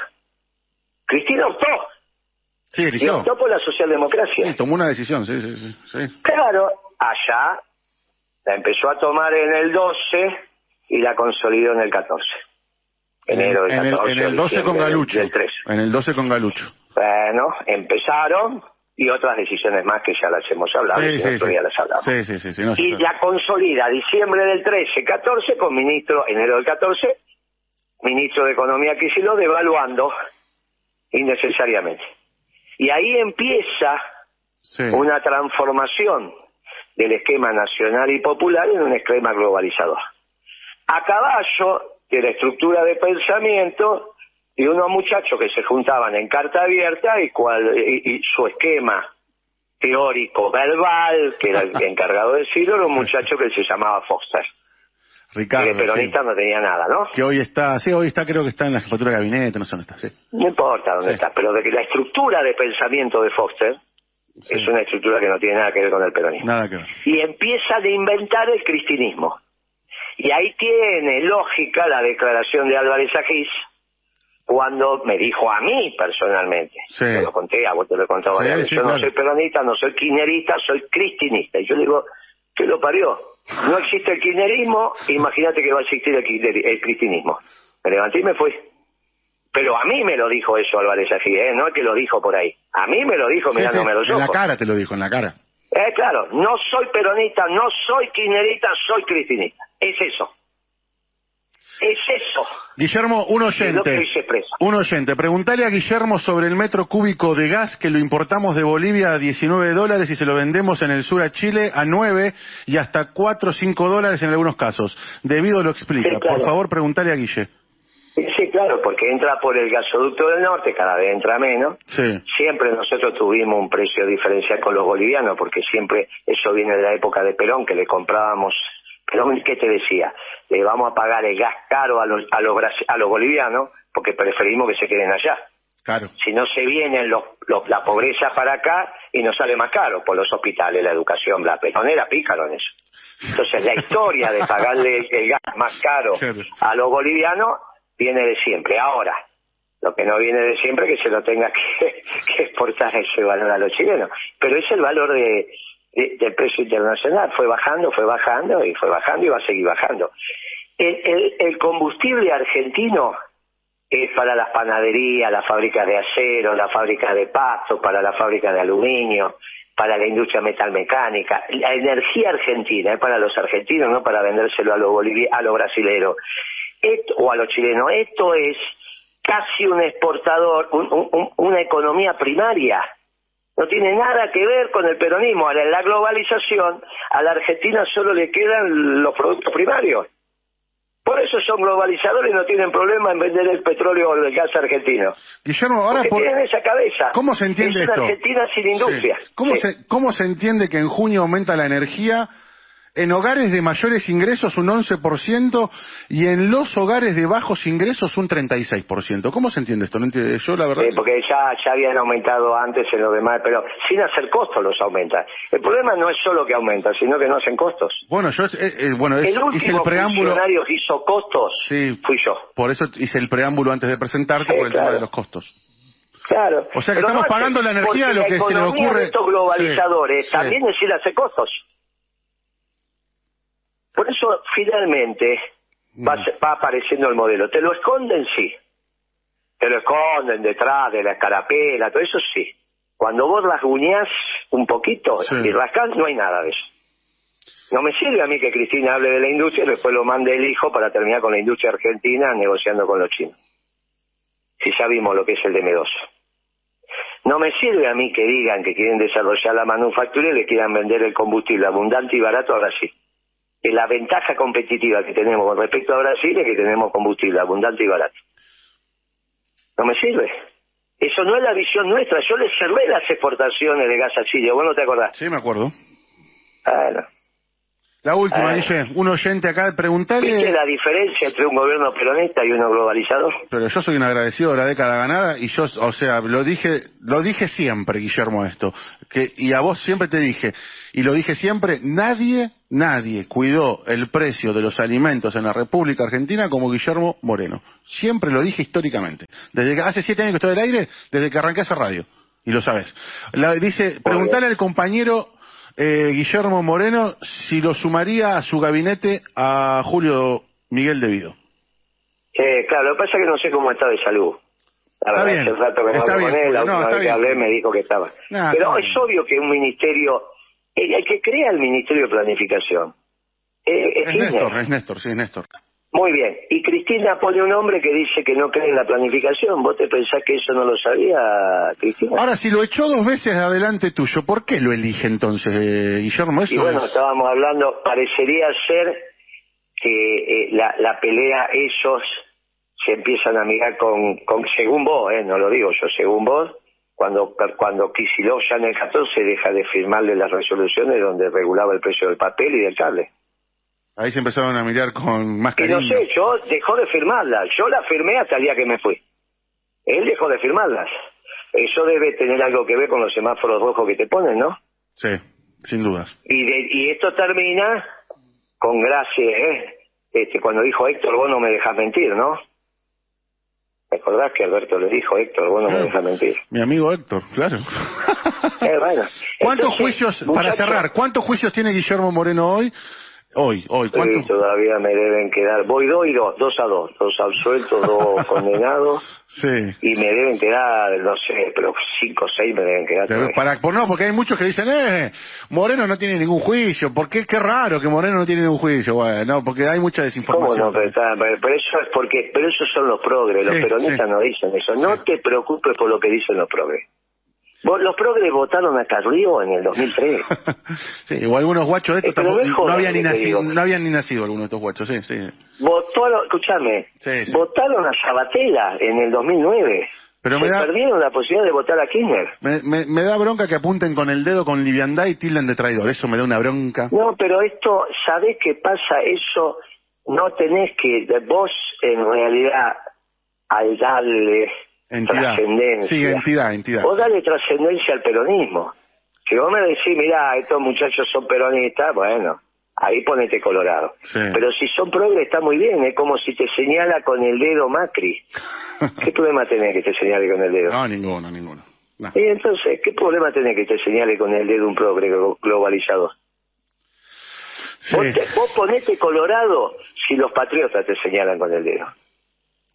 S2: Cristina optó.
S1: Sí, Y
S2: optó por la socialdemocracia.
S1: Sí, tomó una decisión, sí, sí, sí,
S2: Claro, allá la empezó a tomar en el 12 y la consolidó en el 14. Enero del 14.
S1: En el, 12 con Galucho. En el 12 con Galucho.
S2: Bueno, empezaron y otras decisiones más que ya las hemos hablado. Sí, sí, sí. las hablamos.
S1: Sí, sí,
S2: y la consolida diciembre del 13, 14 con ministro, enero del 14, ministro de Economía lo devaluando innecesariamente. Y ahí empieza una transformación del esquema nacional y popular en un esquema globalizador. A caballo de la estructura de pensamiento de unos muchachos que se juntaban en carta abierta y, cual, y, su esquema teórico verbal, que era el encargado de decirlo, era un muchacho que se llamaba Foster.
S1: Ricardo.
S2: Que peronista no tenía nada, ¿no?
S1: Que hoy está, sí, hoy está, creo que está en la jefatura de gabinete, no sé dónde está, sí.
S2: No importa dónde está, pero de que la estructura de pensamiento de Foster es una estructura que no tiene nada que ver con el peronismo.
S1: Nada que ver.
S2: Y empieza de inventar el cristinismo. Y ahí tiene lógica la declaración de Álvarez Agis cuando me dijo a mí personalmente, sí. te lo conté, a vos te lo he contado yo no soy peronista, no soy kirchnerista, soy cristinista. Y yo digo, ¿qué lo parió? No existe el kirchnerismo, imagínate que va a existir el, cristinismo. Me levanté y me fui. Pero a mí me lo dijo eso Álvarez así, ¿eh? no es que lo dijo por ahí. A mí me lo dijo mirándome los ojos.
S1: En la cara te lo dijo, en la cara.
S2: Eh, claro, no soy peronista, no soy kirchnerista, soy cristinista. Es eso. Es eso.
S1: Guillermo, un oyente. Un oyente. Preguntale a Guillermo sobre el metro cúbico de gas que lo importamos de Bolivia a 19 dólares y se lo vendemos en el sur a Chile a 9 y hasta 4 o 5 dólares en algunos casos. Debido lo explica. Por favor, preguntale a Guille.
S2: Sí, claro, porque entra por el gasoducto del norte, cada vez entra menos.
S1: Sí.
S2: Siempre nosotros tuvimos un precio diferencial con los bolivianos, porque siempre eso viene de la época de Perón, que le comprábamos. Perón, ¿qué te decía? Le vamos a pagar el gas caro a los, a los, a los bolivianos, porque preferimos que se queden allá.
S1: Claro.
S2: Si no se vienen los, los- la pobreza para acá y nos sale más caro por los hospitales, la educación, bla. Perón era pícaro en eso. Entonces la historia de pagarle el, el gas más caro
S1: Claro.
S2: a los bolivianos viene de siempre. Ahora, lo que no viene de siempre es que se lo tenga que, que exportar ese valor a los chilenos. Pero es el valor de, de- del precio internacional. Fue bajando, fue bajando y fue bajando y va a seguir bajando. El, el- el combustible argentino es para las panaderías, las fábricas de acero, las fábricas de pasto, para la fábrica de aluminio, para la industria metalmecánica. La energía argentina es para los argentinos, no para vendérselo a los a los brasileros o a los chilenos. Esto es casi un exportador, un- una economía primaria. No tiene nada que ver con el peronismo. Ahora, en la globalización, a la Argentina solo le quedan los productos primarios. Por eso son globalizadores y no tienen problema en vender el petróleo o el gas argentino.
S1: Guillermo, ahora
S2: Porque
S1: por...
S2: tienen esa cabeza.
S1: ¿Cómo se entiende
S2: es una
S1: esto?
S2: Argentina sin industria.
S1: Sí. ¿Cómo,
S2: Sí.
S1: se, ¿Cómo se entiende que en junio aumenta la energía en hogares de mayores ingresos un 11% y en los hogares de bajos ingresos un 36%? ¿Cómo se entiende esto? No entiendo. Yo la verdad...
S2: Eh, porque ya, ya habían aumentado antes en lo demás, pero sin hacer costos los aumentan. El problema no es solo que aumentan, sino que no hacen costos.
S1: Bueno, yo eh, eh, bueno, es-
S2: el
S1: hice
S2: último
S1: el preámbulo...
S2: funcionario que hizo costos
S1: Sí.
S2: fui yo.
S1: Por eso hice el preámbulo antes de presentarte
S2: Sí,
S1: por el tema
S2: claro.
S1: de los costos.
S2: Claro.
S1: O sea que
S2: Pero
S1: estamos
S2: no hace-
S1: pagando la energía
S2: porque
S1: lo que se le ocurre.
S2: de estos globalizadores
S1: Sí, sí.
S2: también es ir a hacer costos. Por eso, finalmente, va,
S1: Mm.
S2: va apareciendo el modelo. Te lo esconden, sí. Te lo esconden detrás de la escarapela, todo eso sí. Cuando vos rasguñás un poquito
S1: Sí.
S2: y rascás, no hay nada de eso. No me sirve a mí que Cristina hable de la industria y después lo mande el hijo para terminar con la industria argentina negociando con los chinos. Si ya vimos lo que es el DM2. No me sirve a mí que digan que quieren desarrollar la manufactura y le quieran vender el combustible abundante y barato a Brasil. Que la ventaja competitiva que tenemos con respecto a Brasil es que tenemos combustible abundante y barato. No me sirve. Eso no es la visión nuestra. Yo les cerré las exportaciones de gas a Chile. ¿Vos no te acordás?
S1: Sí, me acuerdo.
S2: Bueno.
S1: La última,
S2: Ah.
S1: Guille, un oyente acá,
S2: ¿Viste
S1: preguntarle...
S2: la diferencia entre un gobierno peronista y uno globalizador?
S1: Pero yo soy un agradecido de la década ganada y yo, o sea, lo dije, lo dije siempre, Guillermo, esto. Que, y a vos siempre te dije, y lo dije siempre, nadie, nadie cuidó el precio de los alimentos en la República Argentina como Guillermo Moreno. Siempre lo dije históricamente. Desde que hace siete años que estoy al aire, desde que arranqué esa radio. Y lo sabes. La- dice, preguntale al compañero eh, Guillermo Moreno si lo sumaría a su gabinete a Julio Miguel Devido.
S2: Eh, claro, lo que pasa es que no sé cómo está de salud. La
S1: Está
S2: verdad,
S1: bien,
S2: hace rato que no
S1: está
S2: hablo
S1: bien,
S2: con él, la
S1: no,
S2: última vez que hablé me dijo que estaba.
S1: No,
S2: Pero es obvio que un ministerio, el, el que crea el Ministerio de Planificación, eh, es
S1: Es. Néstor, es Néstor, sí, es Néstor.
S2: Muy bien. Y Cristina pone un hombre que dice que no cree en la planificación. ¿Vos te pensás que eso no lo sabía, Cristina?
S1: Ahora, si lo echó dos veces adelante tuyo, ¿por qué lo elige entonces, eh, Guillermo? Eso
S2: Y bueno,
S1: es-
S2: estábamos hablando, parecería ser que eh, la, la pelea ellos se empiezan a mirar con, con según vos, eh, no lo digo yo, según vos, cuando cuando Kicillof ya en el 14 deja de firmarle las resoluciones donde regulaba el precio del papel y del cable.
S1: Ahí se empezaron a mirar con más
S2: Y
S1: cariño.
S2: no sé, yo dejó de firmarlas, yo las firmé hasta el día que me fui. Él dejó de firmarlas. Eso debe tener algo que ver con los semáforos rojos que te ponen, ¿no?
S1: Sí, sin dudas.
S2: Y, de- y esto termina con gracia, ¿eh? Este, cuando dijo Héctor, vos no me dejas mentir, ¿no? ¿Te acordás que Alberto le dijo, Héctor, vos no me dejas mentir?
S1: Mi amigo Héctor, claro.
S2: Eh, bueno.
S1: ¿Cuántos
S2: Entonces,
S1: juicios, para cerrar, cuántos juicios tiene Guillermo Moreno hoy? Hoy, hoy, ¿cuántos?
S2: Sí, todavía me deben quedar, voy dos y dos, dos a dos, dos absueltos, dos condenados,
S1: Sí.
S2: y me deben quedar, no sé, pero cinco o seis me deben quedar.
S1: Para, por, no, porque hay muchos que dicen, eh, Moreno no tiene ningún juicio. ¿Por qué? Qué raro que Moreno no tiene ningún juicio. Bueno, no, porque hay mucha
S2: ¿Cómo
S1: desinformación.
S2: no? Pero, está- pero- eso es porque, pero esos son los progres, los
S1: Sí,
S2: peronistas
S1: sí.
S2: no dicen eso. No te preocupes por lo que dicen los progres. Los progres votaron a Carrillo en el 2003.
S1: sí, o algunos guachos de estos no, habían ni nacido, no habían ni nacido algunos de estos guachos, sí, sí.
S2: Votaron, escúchame, votaron a Sabatella en el 2009. Pero me da, perdieron la posibilidad de votar a Kirchner.
S1: Me, da bronca que apunten con el dedo con liviandad y tilden de traidor. Eso me da una bronca.
S2: No, pero esto, ¿sabés qué pasa? Eso no tenés que, vos en realidad, al darle trascendencia.
S1: Sí, entidad, entidad.
S2: Vos dale trascendencia al peronismo. Si vos me decís, mirá, estos muchachos son peronistas, bueno, ahí ponete colorado. Pero si son progres está muy bien, es como si te señala con el dedo Macri. ¿Qué problema tenés que te señale con el dedo?
S1: No, ninguno, ninguno.
S2: Y entonces, ¿qué problema tenés que te señale con el dedo un progre globalizador? Vos, vos ponete colorado si los patriotas te señalan con el dedo.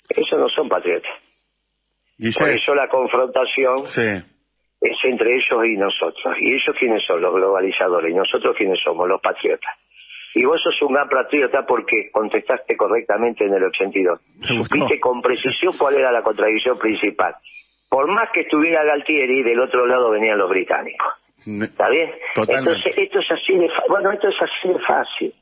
S2: Esos no son patriotas. Por eso la confrontación es entre ellos y nosotros. ¿Y ellos quiénes son? Los globalizadores. ¿Y nosotros quiénes somos? Los patriotas. Y vos sos un gran patriota porque contestaste correctamente en el 82. Supiste con precisión cuál era la contradicción principal. Por más que estuviera Galtieri, del otro lado venían los británicos. ¿Está bien? Entonces, esto es así de bueno, esto es así de fácil.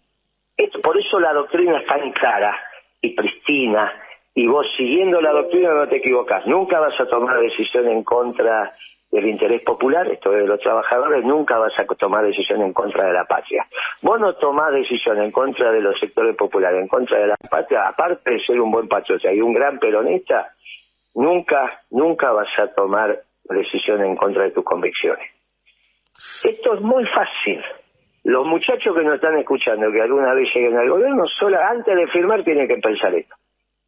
S2: Esto, por eso la doctrina es tan clara y pristina y vos siguiendo la doctrina no te equivocas. Nunca vas a tomar decisión en contra del interés popular, esto es de los trabajadores, nunca vas a tomar decisión en contra de la patria. Vos no tomás decisión en contra de los sectores populares, en contra de la patria, aparte de ser un buen patriota y un gran peronista, nunca, nunca vas a tomar decisión en contra de tus convicciones. Esto es muy fácil. Los muchachos que nos están escuchando, que alguna vez lleguen al gobierno, solo antes de firmar tienen que pensar esto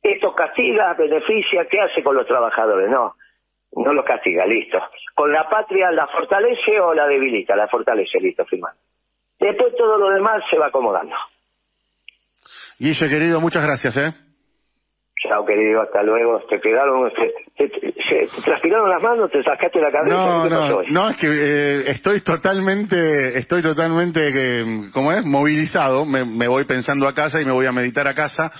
S2: esto castiga, beneficia, ¿qué hace con los trabajadores? No, no los castiga, listo. Con la patria la fortalece o la debilita, la fortalece, listo, firma. Después todo lo demás se va acomodando.
S1: Guille, querido, muchas gracias, ¿eh?
S2: Chao, querido, hasta luego. Te quedaron, te, te, transpiraron las manos, te sacaste la cabeza.
S1: No, no, no, es que eh, estoy totalmente, estoy totalmente, que, ¿cómo es? Movilizado. Me, me voy pensando a casa y me voy a meditar a casa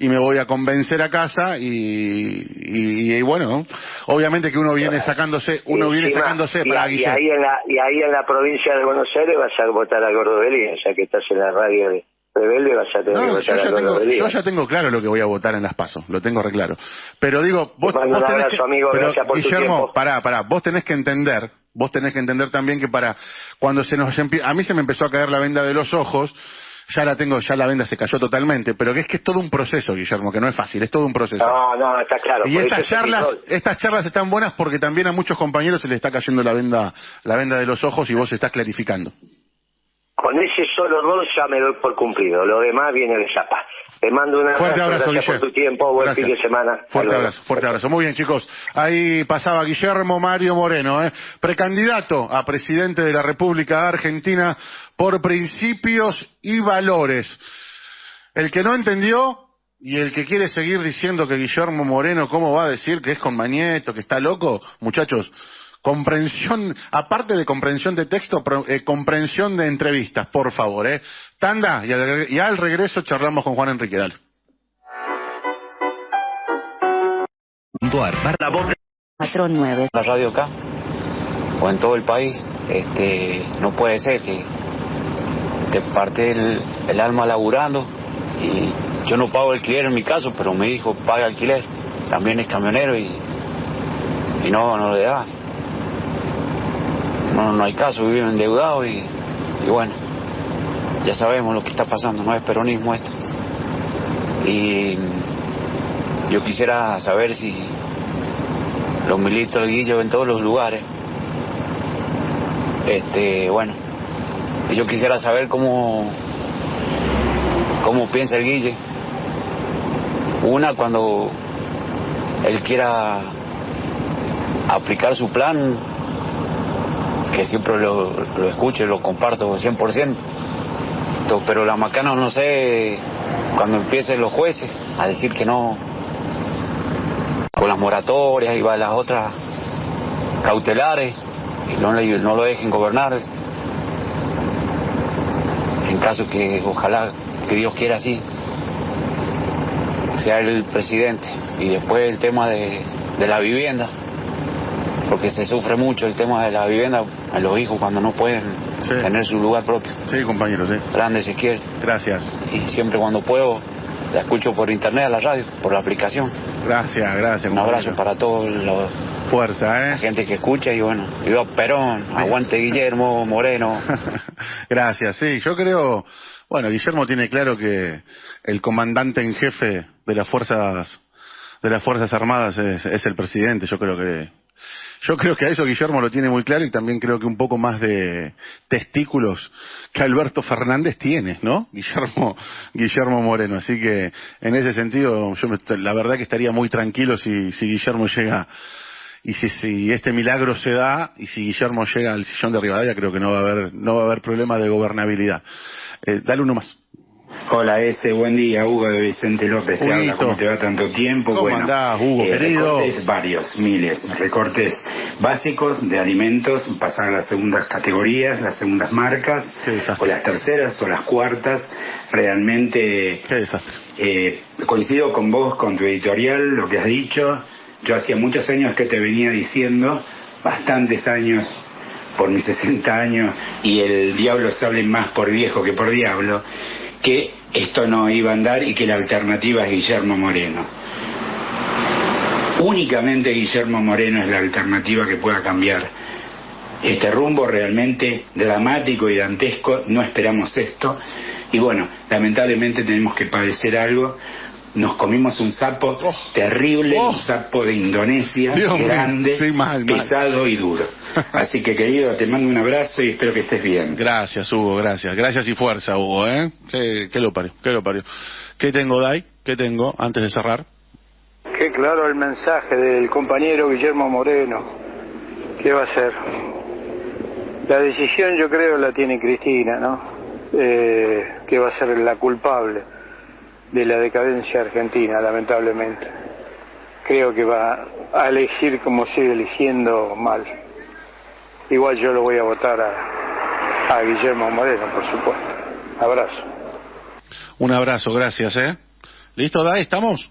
S1: y me voy a convencer a casa y, y, bueno, obviamente que uno viene sacándose, uno viene sacándose para
S2: y, ahí en la Y ahí en la provincia de Buenos Aires vas a votar a Gordobelí, o sea que estás en la radio de rebelde vas a tener que votar
S1: yo, ya tengo, yo ya tengo claro lo que voy a votar en las pasos, lo tengo reclaro. Pero digo, vos, vos tenés que,
S2: amigo,
S1: pero,
S2: por
S1: Guillermo, pará, pará, vos tenés que entender, vos tenés que entender también que para cuando se nos a mí se me empezó a caer la venda de los ojos, ya la tengo, ya la venda se cayó totalmente, pero que es que es todo un proceso, Guillermo, que no es fácil, es todo un proceso.
S2: No, no, está claro.
S1: Y estas charlas, estas charlas están buenas porque también a muchos compañeros se les está cayendo la venda, la venda de los ojos y vos estás clarificando.
S2: Con ese solo rol ya me doy por cumplido, lo demás viene de chapa. Te mando un
S1: fuerte abrazo,
S2: gracias por tu tiempo, buen fin de semana.
S1: Fuerte abrazo, fuerte abrazo. Muy bien, chicos. Ahí pasaba Guillermo Mario Moreno, ¿eh? precandidato a presidente de la República Argentina por principios y valores. El que no entendió y el que quiere seguir diciendo que Guillermo Moreno, ¿cómo va a decir que es con Mañeto, que está loco? Muchachos, comprensión, aparte de comprensión de texto, eh, comprensión de entrevistas, por favor, ¿eh? Tanda, y al, y al regreso charlamos con Juan Enrique Dal.
S3: Patrón 9.
S4: La radio acá, o en todo el país, este, no puede ser que te parte el, el alma laburando y yo no pago alquiler en mi caso, pero mi hijo paga alquiler, también es camionero y, y no, no le da no, no hay caso, vivir endeudados y, y bueno, ya sabemos lo que está pasando, no es peronismo esto. Y yo quisiera saber si los militos Guille en todos los lugares. Este, bueno, yo quisiera saber cómo, cómo piensa el Guille. Una, cuando él quiera aplicar su plan, que siempre lo, lo escucho y lo comparto 100%. Pero la macana no sé, cuando empiecen los jueces a decir que no, con las moratorias y las otras cautelares, y no, no lo dejen gobernar, en caso que ojalá que Dios quiera así, sea el presidente. Y después el tema de, de la vivienda, porque se sufre mucho el tema de la vivienda a los hijos cuando no pueden
S1: Sí.
S4: tener su lugar propio.
S1: Sí, compañero, sí.
S4: Grande quiere.
S1: Gracias.
S4: Y siempre cuando puedo la escucho por internet a la radio, por la aplicación.
S1: Gracias, gracias.
S4: Un abrazo para todos los
S1: Fuerza,
S4: la
S1: ¿eh?
S4: gente que escucha y bueno, viva Perón, aguante Guillermo Moreno.
S1: Gracias, sí. Yo creo, bueno, Guillermo tiene claro que el comandante en jefe de las fuerzas de las fuerzas armadas es, es el presidente. Yo creo que yo creo que a eso Guillermo lo tiene muy claro y también creo que un poco más de testículos que Alberto Fernández tiene, ¿no? Guillermo Guillermo Moreno. Así que en ese sentido, yo me- la verdad que estaría muy tranquilo si, si Guillermo llega y si, si este milagro se da y si Guillermo llega al sillón de Rivadavia, creo que no va a haber, no va a haber problema de gobernabilidad. Eh, dale uno más.
S5: Hola, ese buen día, Hugo de Vicente López. Te habla. ¿cómo te va tanto tiempo?
S1: ¿Cómo andás, Hugo, querido?
S5: Recortes varios, miles. Recortes básicos de alimentos, pasar a las segundas categorías, las segundas marcas, o las terceras o las cuartas. Realmente
S1: Qué desastre.
S5: eh, coincido con vos, con tu editorial, lo que has dicho. Yo hacía muchos años que te venía diciendo, bastantes años, por mis 60 años, y el diablo sale más por viejo que por diablo, que esto no iba a andar y que la alternativa es Guillermo Moreno. Únicamente Guillermo Moreno es la alternativa que pueda cambiar este rumbo realmente dramático y dantesco. No esperamos esto. Y bueno, lamentablemente tenemos que padecer algo. Nos comimos un sapo
S1: Oh.
S5: terrible,
S1: Oh.
S5: un sapo de Indonesia,
S1: Dios
S5: grande,
S1: Sí, mal, mal.
S5: pesado y duro. Así que querido, te mando un abrazo y espero que estés bien.
S1: Gracias, Hugo, gracias. Gracias y fuerza, Hugo, ¿eh? ¿Qué, qué lo parió? ¿Qué lo parió? ¿Qué tengo, Dai? ¿Qué tengo antes de cerrar?
S6: Qué claro el mensaje del compañero Guillermo Moreno. ¿Qué va a hacer? La decisión yo creo la tiene Cristina, ¿no? Eh, que va a ser la culpable de la decadencia argentina, lamentablemente. Creo que va a elegir como sigue eligiendo mal. Igual yo lo voy a votar a, a Guillermo Moreno, por supuesto. Abrazo.
S1: Un abrazo, gracias, ¿eh? ¿Listo, Dai? ¿Estamos?